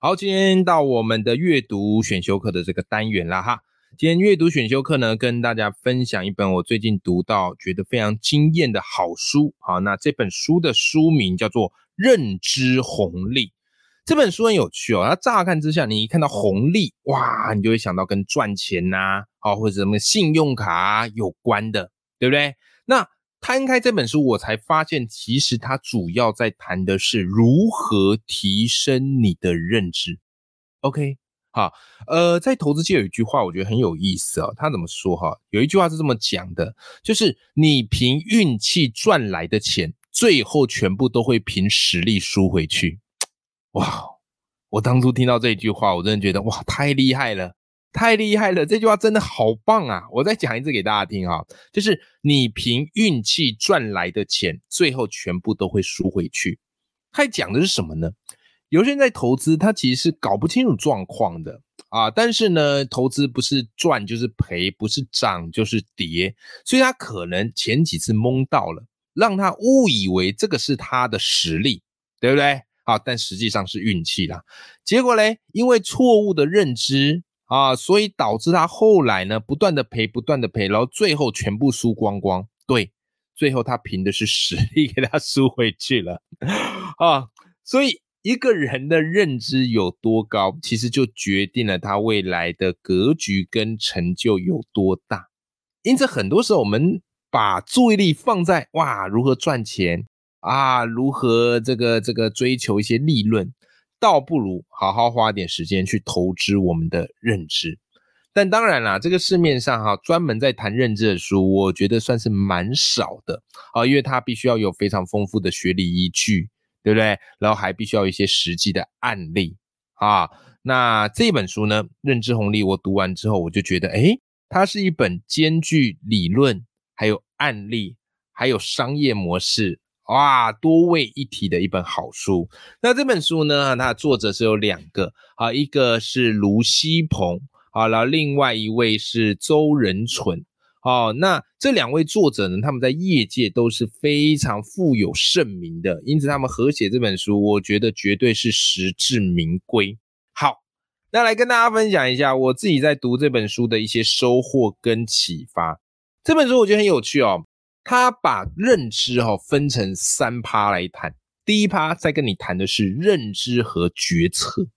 好，今天到我们的阅读选修课的这个单元了哈。今天阅读选修课呢，跟大家分享一本我最近读到觉得非常惊艳的好书。好，那这本书的书名叫做《认知红利》。这本书很有趣哦，它乍看之下，你一看到红利，哇，你就会想到跟赚钱呐、啊，或者什么信用卡、有关的，对不对？那摊开这本书，我才发现，其实它主要在谈的是如何提升你的认知。OK，好，呃，在投资界有一句话，我觉得很有意思哦。他怎么说哈？有一句话是这么讲的，就是你凭运气赚来的钱，最后全部都会凭实力输回去。哇！我当初听到这句话，我真的觉得哇，太厉害了，太厉害了！这句话真的好棒啊！我再讲一次给大家听哈，就是你凭运气赚来的钱，最后全部都会输回去。他讲的是什么呢？有些人在投资，他其实是搞不清楚状况的啊。但是呢，投资不是赚就是赔，不是涨就是跌，所以他可能前几次蒙到了，让他误以为这个是他的实力，对不对？啊，但实际上是运气啦。结果嘞，因为错误的认知啊，所以导致他后来呢不断的赔，不断的赔，然后最后全部输光光。对，最后他凭的是实力给他输回去了啊。所以一个人的认知有多高，其实就决定了他未来的格局跟成就有多大。因此，很多时候我们把注意力放在哇如何赚钱。啊，如何这个这个追求一些利润，倒不如好好花点时间去投资我们的认知。但当然啦，这个市面上哈专门在谈认知的书，我觉得算是蛮少的啊，因为它必须要有非常丰富的学理依据，对不对？然后还必须要一些实际的案例啊。那这本书呢，《认知红利》，我读完之后，我就觉得，诶，它是一本兼具理论、还有案例、还有商业模式。哇，多位一体的一本好书。那这本书呢，它的作者是有两个啊，一个是卢锡鹏啊，然后另外一位是周仁纯。哦，那这两位作者呢，他们在业界都是非常富有盛名的，因此他们合写这本书，我觉得绝对是实至名归。好，那来跟大家分享一下我自己在读这本书的一些收获跟启发。这本书我觉得很有趣哦。他把认知哈、哦、分成三趴来谈，第一趴在跟你谈的是认知和决策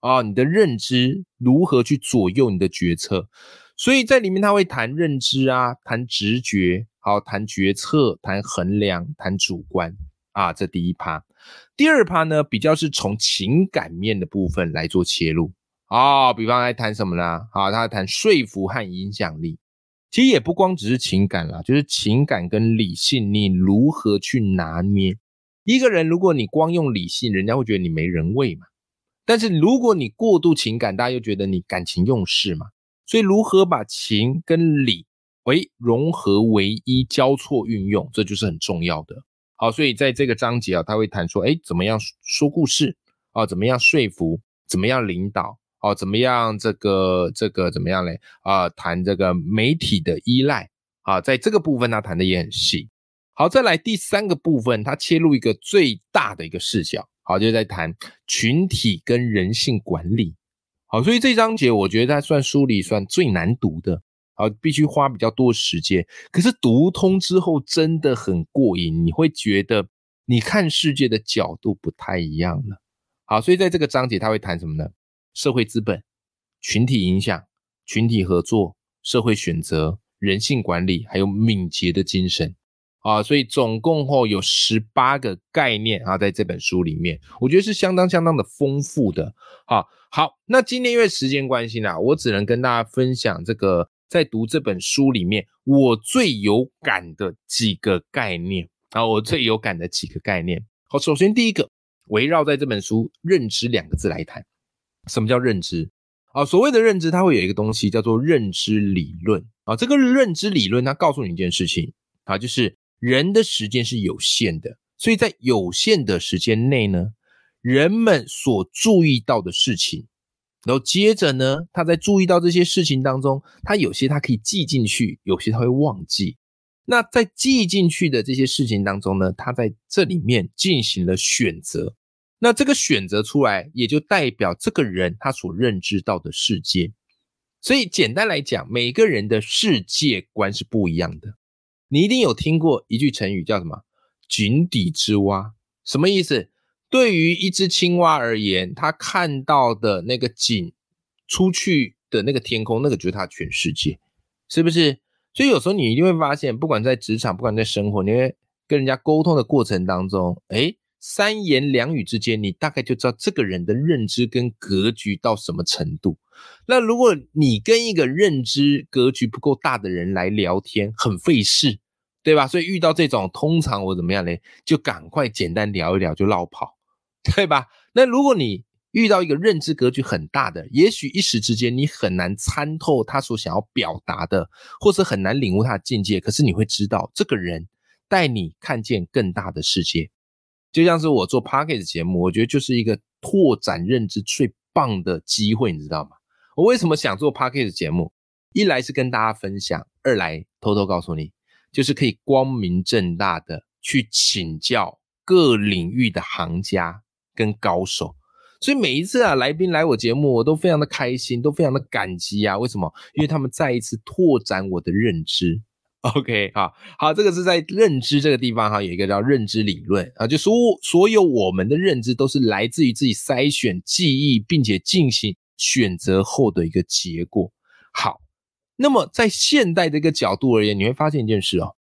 啊，你的认知如何去左右你的决策，所以在里面他会谈认知啊，谈直觉，好谈决策，谈衡量，谈主观啊，这第一趴。第二趴呢，比较是从情感面的部分来做切入啊，比方来谈什么呢？啊，他谈说服和影响力。其实也不光只是情感啦，就是情感跟理性，你如何去拿捏？一个人如果你光用理性，人家会觉得你没人味嘛。但是如果你过度情感，大家又觉得你感情用事嘛。所以如何把情跟理为融合为一，交错运用，这就是很重要的。好，所以在这个章节啊，他会谈说，哎，怎么样说故事啊？怎么样说服？怎么样领导？哦，怎么样？这个这个怎么样嘞？啊，谈这个媒体的依赖啊，在这个部分他谈的也很细。好，再来第三个部分，他切入一个最大的一个视角，好，就在谈群体跟人性管理。好，所以这章节我觉得它算书里算最难读的，好，必须花比较多时间。可是读通之后真的很过瘾，你会觉得你看世界的角度不太一样了。好，所以在这个章节他会谈什么呢？社会资本、群体影响、群体合作、社会选择、人性管理，还有敏捷的精神啊，所以总共后有十八个概念啊，在这本书里面，我觉得是相当相当的丰富的。好，好，那今天因为时间关系呢，我只能跟大家分享这个在读这本书里面我最有感的几个概念啊，我最有感的几个概念。好，首先第一个，围绕在这本书“认知”两个字来谈。什么叫认知？啊，所谓的认知，它会有一个东西叫做认知理论啊。这个认知理论，它告诉你一件事情啊，就是人的时间是有限的，所以在有限的时间内呢，人们所注意到的事情，然后接着呢，他在注意到这些事情当中，他有些他可以记进去，有些他会忘记。那在记进去的这些事情当中呢，他在这里面进行了选择。那这个选择出来，也就代表这个人他所认知到的世界。所以简单来讲，每个人的世界观是不一样的。你一定有听过一句成语叫什么“井底之蛙”？什么意思？对于一只青蛙而言，它看到的那个井出去的那个天空，那个就是它全世界，是不是？所以有时候你一定会发现，不管在职场，不管在生活，你会跟人家沟通的过程当中，哎。三言两语之间，你大概就知道这个人的认知跟格局到什么程度。那如果你跟一个认知格局不够大的人来聊天，很费事，对吧？所以遇到这种，通常我怎么样呢？就赶快简单聊一聊就绕跑，对吧？那如果你遇到一个认知格局很大的，也许一时之间你很难参透他所想要表达的，或是很难领悟他的境界。可是你会知道，这个人带你看见更大的世界。就像是我做 p o c k e t 节目，我觉得就是一个拓展认知最棒的机会，你知道吗？我为什么想做 p o c k e t 节目？一来是跟大家分享，二来偷偷告诉你，就是可以光明正大的去请教各领域的行家跟高手。所以每一次啊，来宾来我节目，我都非常的开心，都非常的感激啊。为什么？因为他们再一次拓展我的认知。OK，好好，这个是在认知这个地方哈，有一个叫认知理论啊，就所所有我们的认知都是来自于自己筛选、记忆，并且进行选择后的一个结果。好，那么在现代这个角度而言，你会发现一件事哦，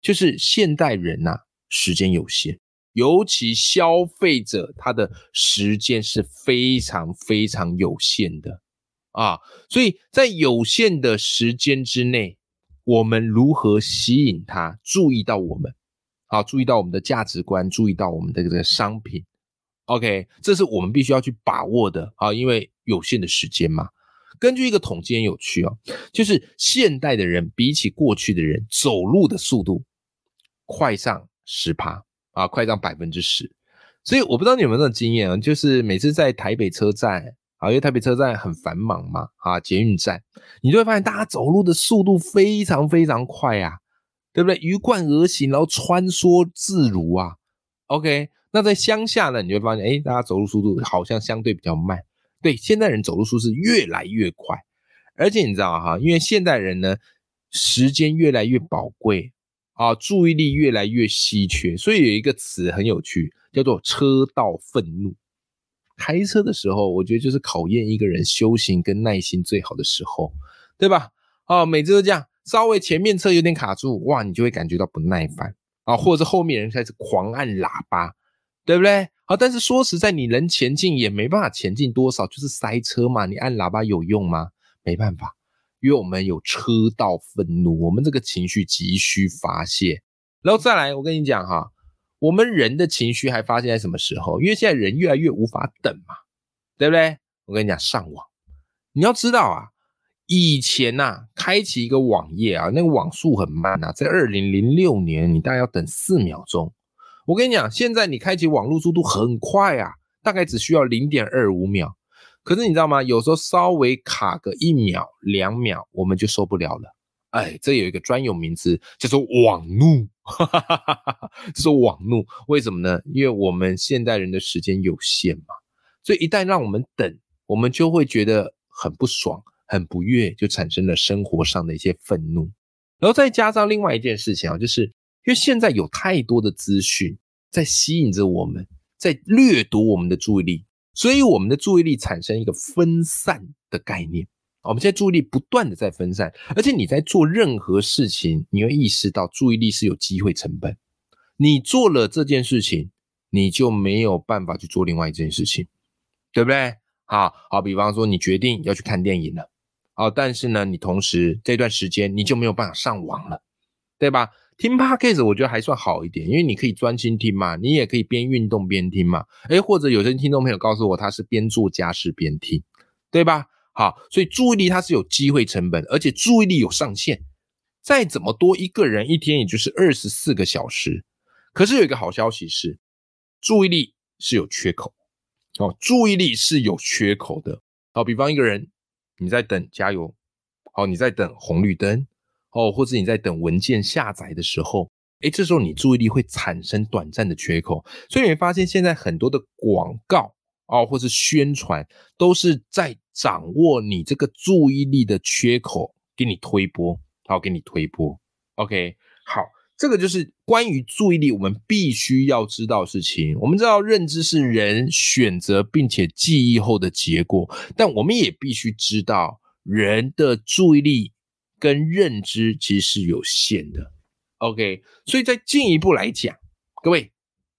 就是现代人呐，时间有限，尤其消费者他的时间是非常非常有限的啊，所以在有限的时间之内。我们如何吸引他注意到我们？好，注意到我们的价值观，注意到我们的这个商品。OK，这是我们必须要去把握的啊，因为有限的时间嘛。根据一个统计很有趣哦，就是现代的人比起过去的人走路的速度快上十趴啊，快上百分之十。所以我不知道你有没有这种经验啊，就是每次在台北车站。啊，因为台北车站很繁忙嘛，啊，捷运站，你就会发现大家走路的速度非常非常快啊，对不对？鱼贯而行，然后穿梭自如啊。OK，那在乡下呢，你会发现，哎，大家走路速度好像相对比较慢。对，现代人走路速度是越来越快，而且你知道哈，因为现代人呢，时间越来越宝贵啊，注意力越来越稀缺，所以有一个词很有趣，叫做车道愤怒。开车的时候，我觉得就是考验一个人修行跟耐心最好的时候，对吧？哦，每次都这样，稍微前面车有点卡住，哇，你就会感觉到不耐烦啊，或者是后面人开始狂按喇叭，对不对？好，但是说实在，你能前进也没办法前进多少，就是塞车嘛。你按喇叭有用吗？没办法，因为我们有车道愤怒，我们这个情绪急需发泄。然后再来，我跟你讲哈。我们人的情绪还发生在什么时候？因为现在人越来越无法等嘛，对不对？我跟你讲，上网，你要知道啊，以前呐，开启一个网页啊，那个网速很慢啊，在二零零六年，你大概要等四秒钟。我跟你讲，现在你开启网络速度很快啊，大概只需要零点二五秒。可是你知道吗？有时候稍微卡个一秒、两秒，我们就受不了了。哎，这有一个专有名词叫做网怒，这是网怒。为什么呢？因为我们现代人的时间有限嘛，所以一旦让我们等，我们就会觉得很不爽、很不悦，就产生了生活上的一些愤怒。然后再加上另外一件事情啊，就是因为现在有太多的资讯在吸引着我们，在掠夺我们的注意力，所以我们的注意力产生一个分散的概念。我们现在注意力不断的在分散，而且你在做任何事情，你会意识到注意力是有机会成本。你做了这件事情，你就没有办法去做另外一件事情，对不对？好好，比方说你决定要去看电影了，好，但是呢，你同时这段时间你就没有办法上网了，对吧？听 podcast 我觉得还算好一点，因为你可以专心听嘛，你也可以边运动边听嘛，诶，或者有些听众朋友告诉我他是边做家事边听，对吧？好，所以注意力它是有机会成本，而且注意力有上限。再怎么多，一个人一天也就是二十四个小时。可是有一个好消息是，注意力是有缺口哦，注意力是有缺口的。好，比方一个人你在等加油，好，你在等红绿灯，哦，或者你在等文件下载的时候，诶，这时候你注意力会产生短暂的缺口。所以你会发现，现在很多的广告。哦，或是宣传都是在掌握你这个注意力的缺口，给你推波，好，给你推波。OK，好，这个就是关于注意力，我们必须要知道事情。我们知道认知是人选择并且记忆后的结果，但我们也必须知道人的注意力跟认知其实是有限的。OK，所以再进一步来讲，各位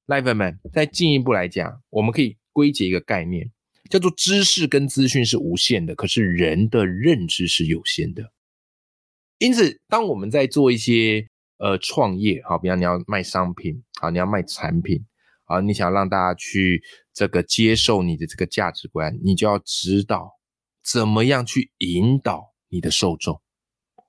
赖粉们，再进一步来讲，我们可以。归结一个概念，叫做知识跟资讯是无限的，可是人的认知是有限的。因此，当我们在做一些呃创业，好，比方你要卖商品，好，你要卖产品，好，你想让大家去这个接受你的这个价值观，你就要知道怎么样去引导你的受众。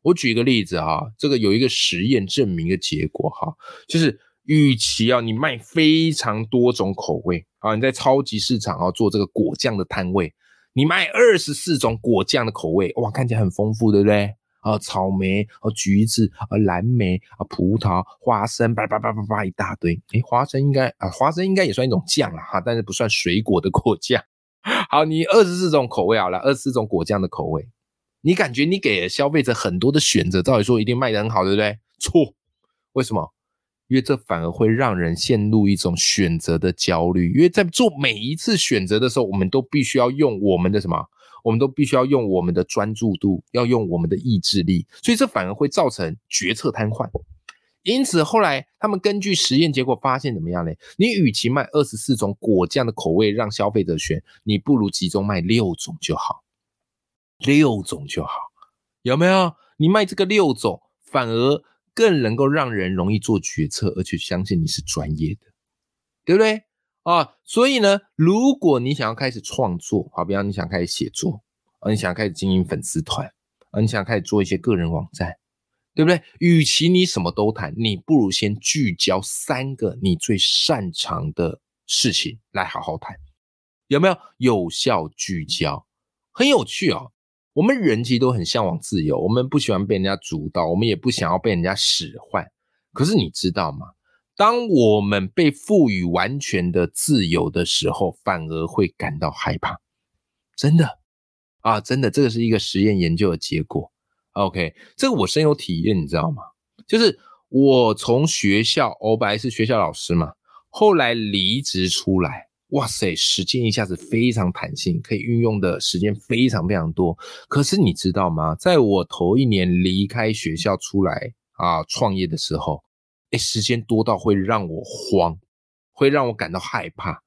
我举一个例子哈，这个有一个实验证明的结果哈，就是。与其啊，你卖非常多种口味啊，你在超级市场啊做这个果酱的摊位，你卖二十四种果酱的口味，哇，看起来很丰富，对不对？啊，草莓啊，橘子啊，蓝莓啊，葡萄、花生，叭叭叭叭叭一大堆。诶花生应该啊，花生应该也算一种酱了哈，但是不算水果的果酱。好，你二十四种口味好了，二十四种果酱的口味，你感觉你给消费者很多的选择，照理说一定卖得很好，对不对？错，为什么？因为这反而会让人陷入一种选择的焦虑，因为在做每一次选择的时候，我们都必须要用我们的什么？我们都必须要用我们的专注度，要用我们的意志力，所以这反而会造成决策瘫痪。因此后来他们根据实验结果发现，怎么样呢？你与其卖二十四种果酱的口味让消费者选，你不如集中卖六种就好，六种就好，有没有？你卖这个六种，反而。更能够让人容易做决策，而且相信你是专业的，对不对啊？所以呢，如果你想要开始创作，好，比方你想开始写作，啊，你想开始经营粉丝团，啊，你想开始做一些个人网站，对不对？与其你什么都谈，你不如先聚焦三个你最擅长的事情来好好谈，有没有有效聚焦？很有趣哦。我们人其实都很向往自由，我们不喜欢被人家主导，我们也不想要被人家使唤。可是你知道吗？当我们被赋予完全的自由的时候，反而会感到害怕。真的啊，真的，这个是一个实验研究的结果。OK，这个我深有体验，你知道吗？就是我从学校，我本来是学校老师嘛，后来离职出来。哇塞，时间一下子非常弹性，可以运用的时间非常非常多。可是你知道吗？在我头一年离开学校出来啊创业的时候，哎，时间多到会让我慌，会让我感到害怕，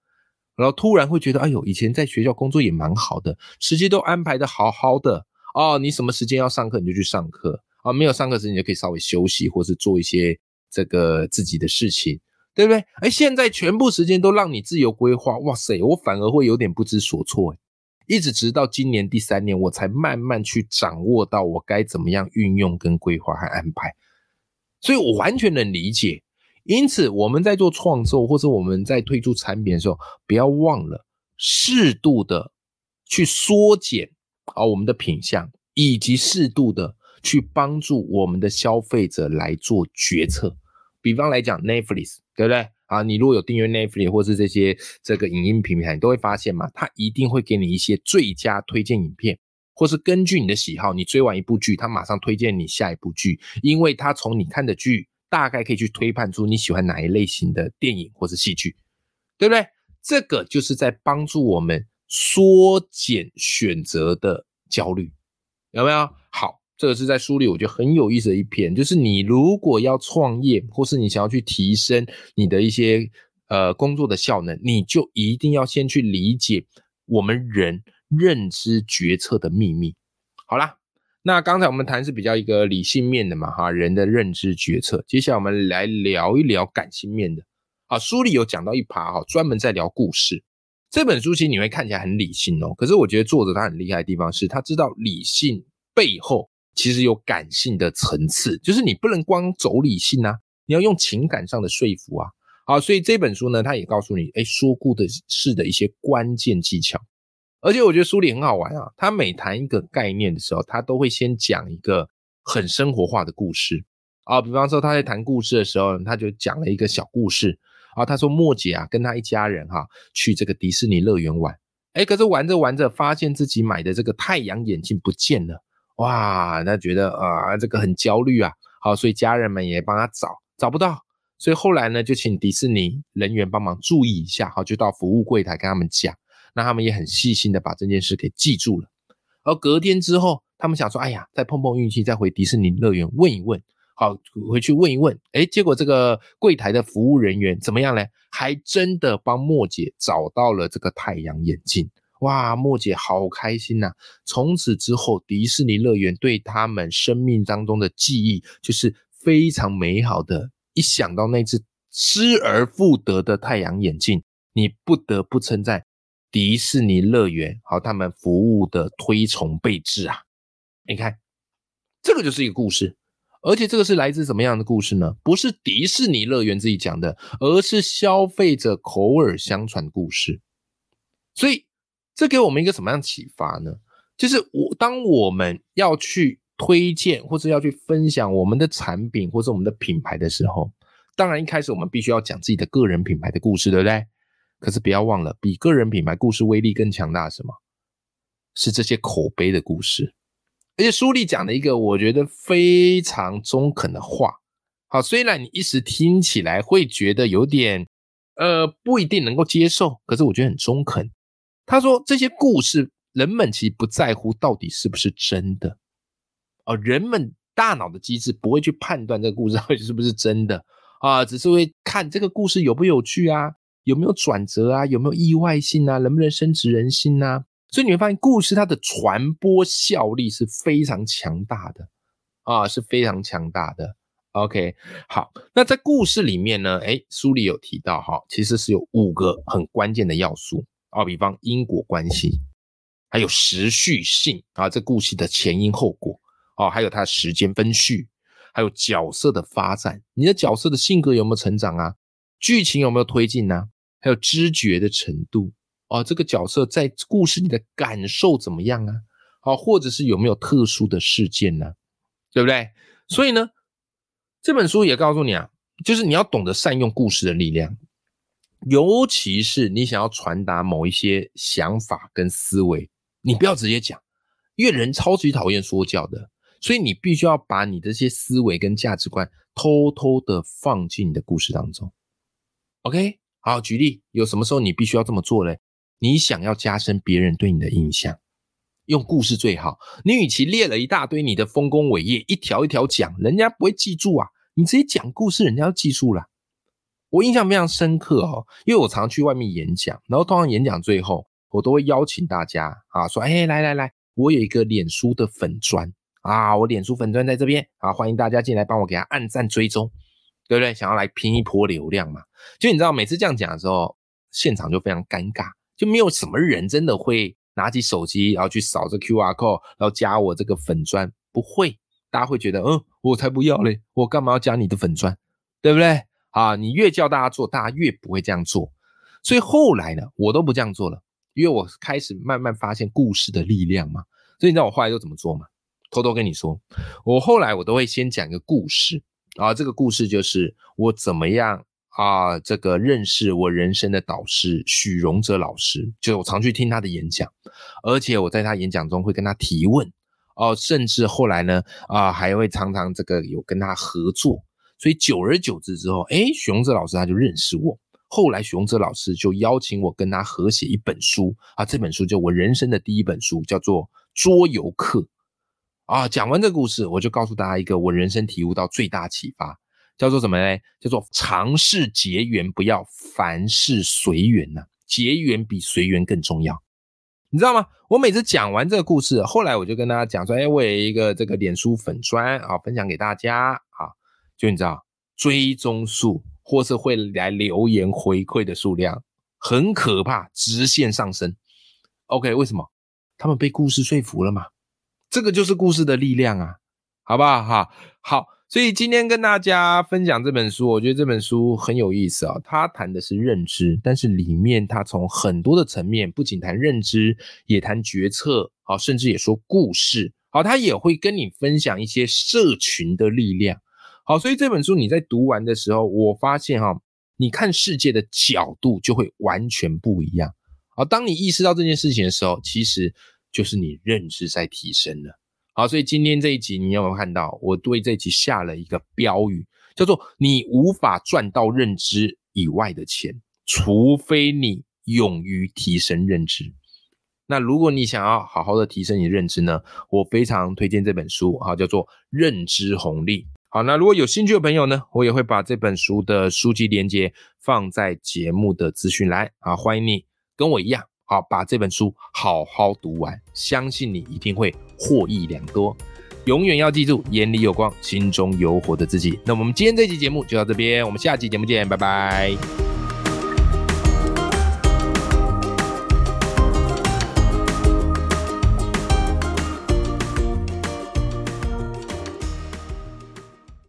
然后突然会觉得，哎呦，以前在学校工作也蛮好的，时间都安排的好好的哦。你什么时间要上课你就去上课啊，没有上课时你就可以稍微休息，或是做一些这个自己的事情。对不对？哎，现在全部时间都让你自由规划，哇塞，我反而会有点不知所措。一直直到今年第三年，我才慢慢去掌握到我该怎么样运用跟规划和安排。所以我完全能理解。因此，我们在做创作或者我们在推出产品的时候，不要忘了适度的去缩减啊我们的品相，以及适度的去帮助我们的消费者来做决策。比方来讲，Netflix。对不对啊？你如果有订阅 Netflix 或是这些这个影音平台，你都会发现嘛，它一定会给你一些最佳推荐影片，或是根据你的喜好，你追完一部剧，它马上推荐你下一部剧，因为它从你看的剧大概可以去推判出你喜欢哪一类型的电影或是戏剧，对不对？这个就是在帮助我们缩减选择的焦虑，有没有？这个是在书里我觉得很有意思的一篇，就是你如果要创业，或是你想要去提升你的一些呃工作的效能，你就一定要先去理解我们人认知决策的秘密。好啦，那刚才我们谈是比较一个理性面的嘛，哈，人的认知决策。接下来我们来聊一聊感性面的。啊，书里有讲到一趴哈，专门在聊故事。这本书其实你会看起来很理性哦，可是我觉得作者他很厉害的地方是他知道理性背后其实有感性的层次，就是你不能光走理性啊，你要用情感上的说服啊。好，所以这本书呢，他也告诉你，哎，说故事的一些关键技巧。而且我觉得书里很好玩啊，他每谈一个概念的时候，他都会先讲一个很生活化的故事啊。比方说他在谈故事的时候，他就讲了一个小故事。啊，他说莫姐啊，跟他一家人哈去这个迪士尼乐园玩，哎，可是玩着玩着，发现自己买的这个太阳眼镜不见了，哇，那觉得啊，这个很焦虑啊。好，所以家人们也帮他找，找不到，所以后来呢，就请迪士尼人员帮忙注意一下，好，就到服务柜台跟他们讲，那他们也很细心的把这件事给记住了。而隔天之后，他们想说，哎呀，再碰碰运气，再回迪士尼乐园问一问。好，回去问一问，哎，结果这个柜台的服务人员怎么样呢？还真的帮莫姐找到了这个太阳眼镜，哇，莫姐好开心呐！从此之后，迪士尼乐园对他们生命当中的记忆就是非常美好的。一想到那只失而复得的太阳眼镜，你不得不称赞迪士尼乐园好，他们服务的推崇备至啊！你看，这个就是一个故事。而且这个是来自什么样的故事呢？不是迪士尼乐园自己讲的，而是消费者口耳相传故事。所以这给我们一个什么样的启发呢？就是我当我们要去推荐或者要去分享我们的产品或者我们的品牌的时候，当然一开始我们必须要讲自己的个人品牌的故事，对不对？可是不要忘了，比个人品牌故事威力更强大什么？是这些口碑的故事。而且书里讲了一个我觉得非常中肯的话，好，虽然你一时听起来会觉得有点，呃，不一定能够接受，可是我觉得很中肯。他说这些故事，人们其实不在乎到底是不是真的，哦，人们大脑的机制不会去判断这个故事到底是不是真的啊，只是会看这个故事有不有趣啊，有没有转折啊，有没有意外性啊，能不能深植人心啊。所以你会发现，故事它的传播效力是非常强大的啊，是非常强大的。OK，好，那在故事里面呢，哎，书里有提到哈，其实是有五个很关键的要素啊，比方因果关系，还有时序性啊，这故事的前因后果啊，还有它的时间分序，还有角色的发展，你的角色的性格有没有成长啊？剧情有没有推进呢？还有知觉的程度。哦，这个角色在故事里的感受怎么样啊？好，或者是有没有特殊的事件呢？对不对？所以呢，这本书也告诉你啊，就是你要懂得善用故事的力量，尤其是你想要传达某一些想法跟思维，你不要直接讲，因为人超级讨厌说教的，所以你必须要把你的这些思维跟价值观偷偷的放进你的故事当中。OK，好，举例，有什么时候你必须要这么做嘞？你想要加深别人对你的印象，用故事最好。你与其列了一大堆你的丰功伟业，一条一条讲，人家不会记住啊。你直接讲故事，人家要记住了。我印象非常深刻哦，因为我常去外面演讲，然后通常演讲最后，我都会邀请大家啊，说：“哎，来来来，我有一个脸书的粉砖啊，我脸书粉砖在这边啊，欢迎大家进来帮我给他按赞追踪，对不对？想要来拼一波流量嘛？就你知道，每次这样讲的时候，现场就非常尴尬。”就没有什么人真的会拿起手机，然后去扫这 Q R code，然后加我这个粉砖，不会，大家会觉得，嗯，我才不要嘞，我干嘛要加你的粉砖，对不对？啊，你越叫大家做，大家越不会这样做。所以后来呢，我都不这样做了，因为我开始慢慢发现故事的力量嘛。所以你知道我后来都怎么做吗？偷偷跟你说，我后来我都会先讲一个故事，啊，这个故事就是我怎么样。啊，这个认识我人生的导师许荣哲老师，就我常去听他的演讲，而且我在他演讲中会跟他提问哦，甚至后来呢，啊，还会常常这个有跟他合作，所以久而久之之后，哎，熊哲老师他就认识我，后来熊哲老师就邀请我跟他合写一本书啊，这本书就我人生的第一本书，叫做《桌游课》啊。讲完这个故事，我就告诉大家一个我人生体悟到最大启发。叫做什么呢？叫做尝试结缘，不要凡事随缘呐。结缘比随缘更重要，你知道吗？我每次讲完这个故事，后来我就跟大家讲说：，哎，我有一个这个脸书粉砖啊，分享给大家啊。就你知道，追踪数或是会来留言回馈的数量很可怕，直线上升。OK，为什么？他们被故事说服了嘛？这个就是故事的力量啊，好不好？哈，好。所以今天跟大家分享这本书，我觉得这本书很有意思啊。它谈的是认知，但是里面它从很多的层面，不仅谈认知，也谈决策，好，甚至也说故事，好，它也会跟你分享一些社群的力量，好。所以这本书你在读完的时候，我发现哈，你看世界的角度就会完全不一样。好，当你意识到这件事情的时候，其实就是你认知在提升了。好，所以今天这一集你有没有看到？我对这一集下了一个标语，叫做“你无法赚到认知以外的钱，除非你勇于提升认知”。那如果你想要好好的提升你的认知呢？我非常推荐这本书，哈，叫做《认知红利》。好，那如果有兴趣的朋友呢，我也会把这本书的书籍连接放在节目的资讯栏啊，欢迎你跟我一样。好，把这本书好好读完，相信你一定会获益良多。永远要记住，眼里有光，心中有火的自己。那我们今天这期节目就到这边，我们下期节目见，拜拜。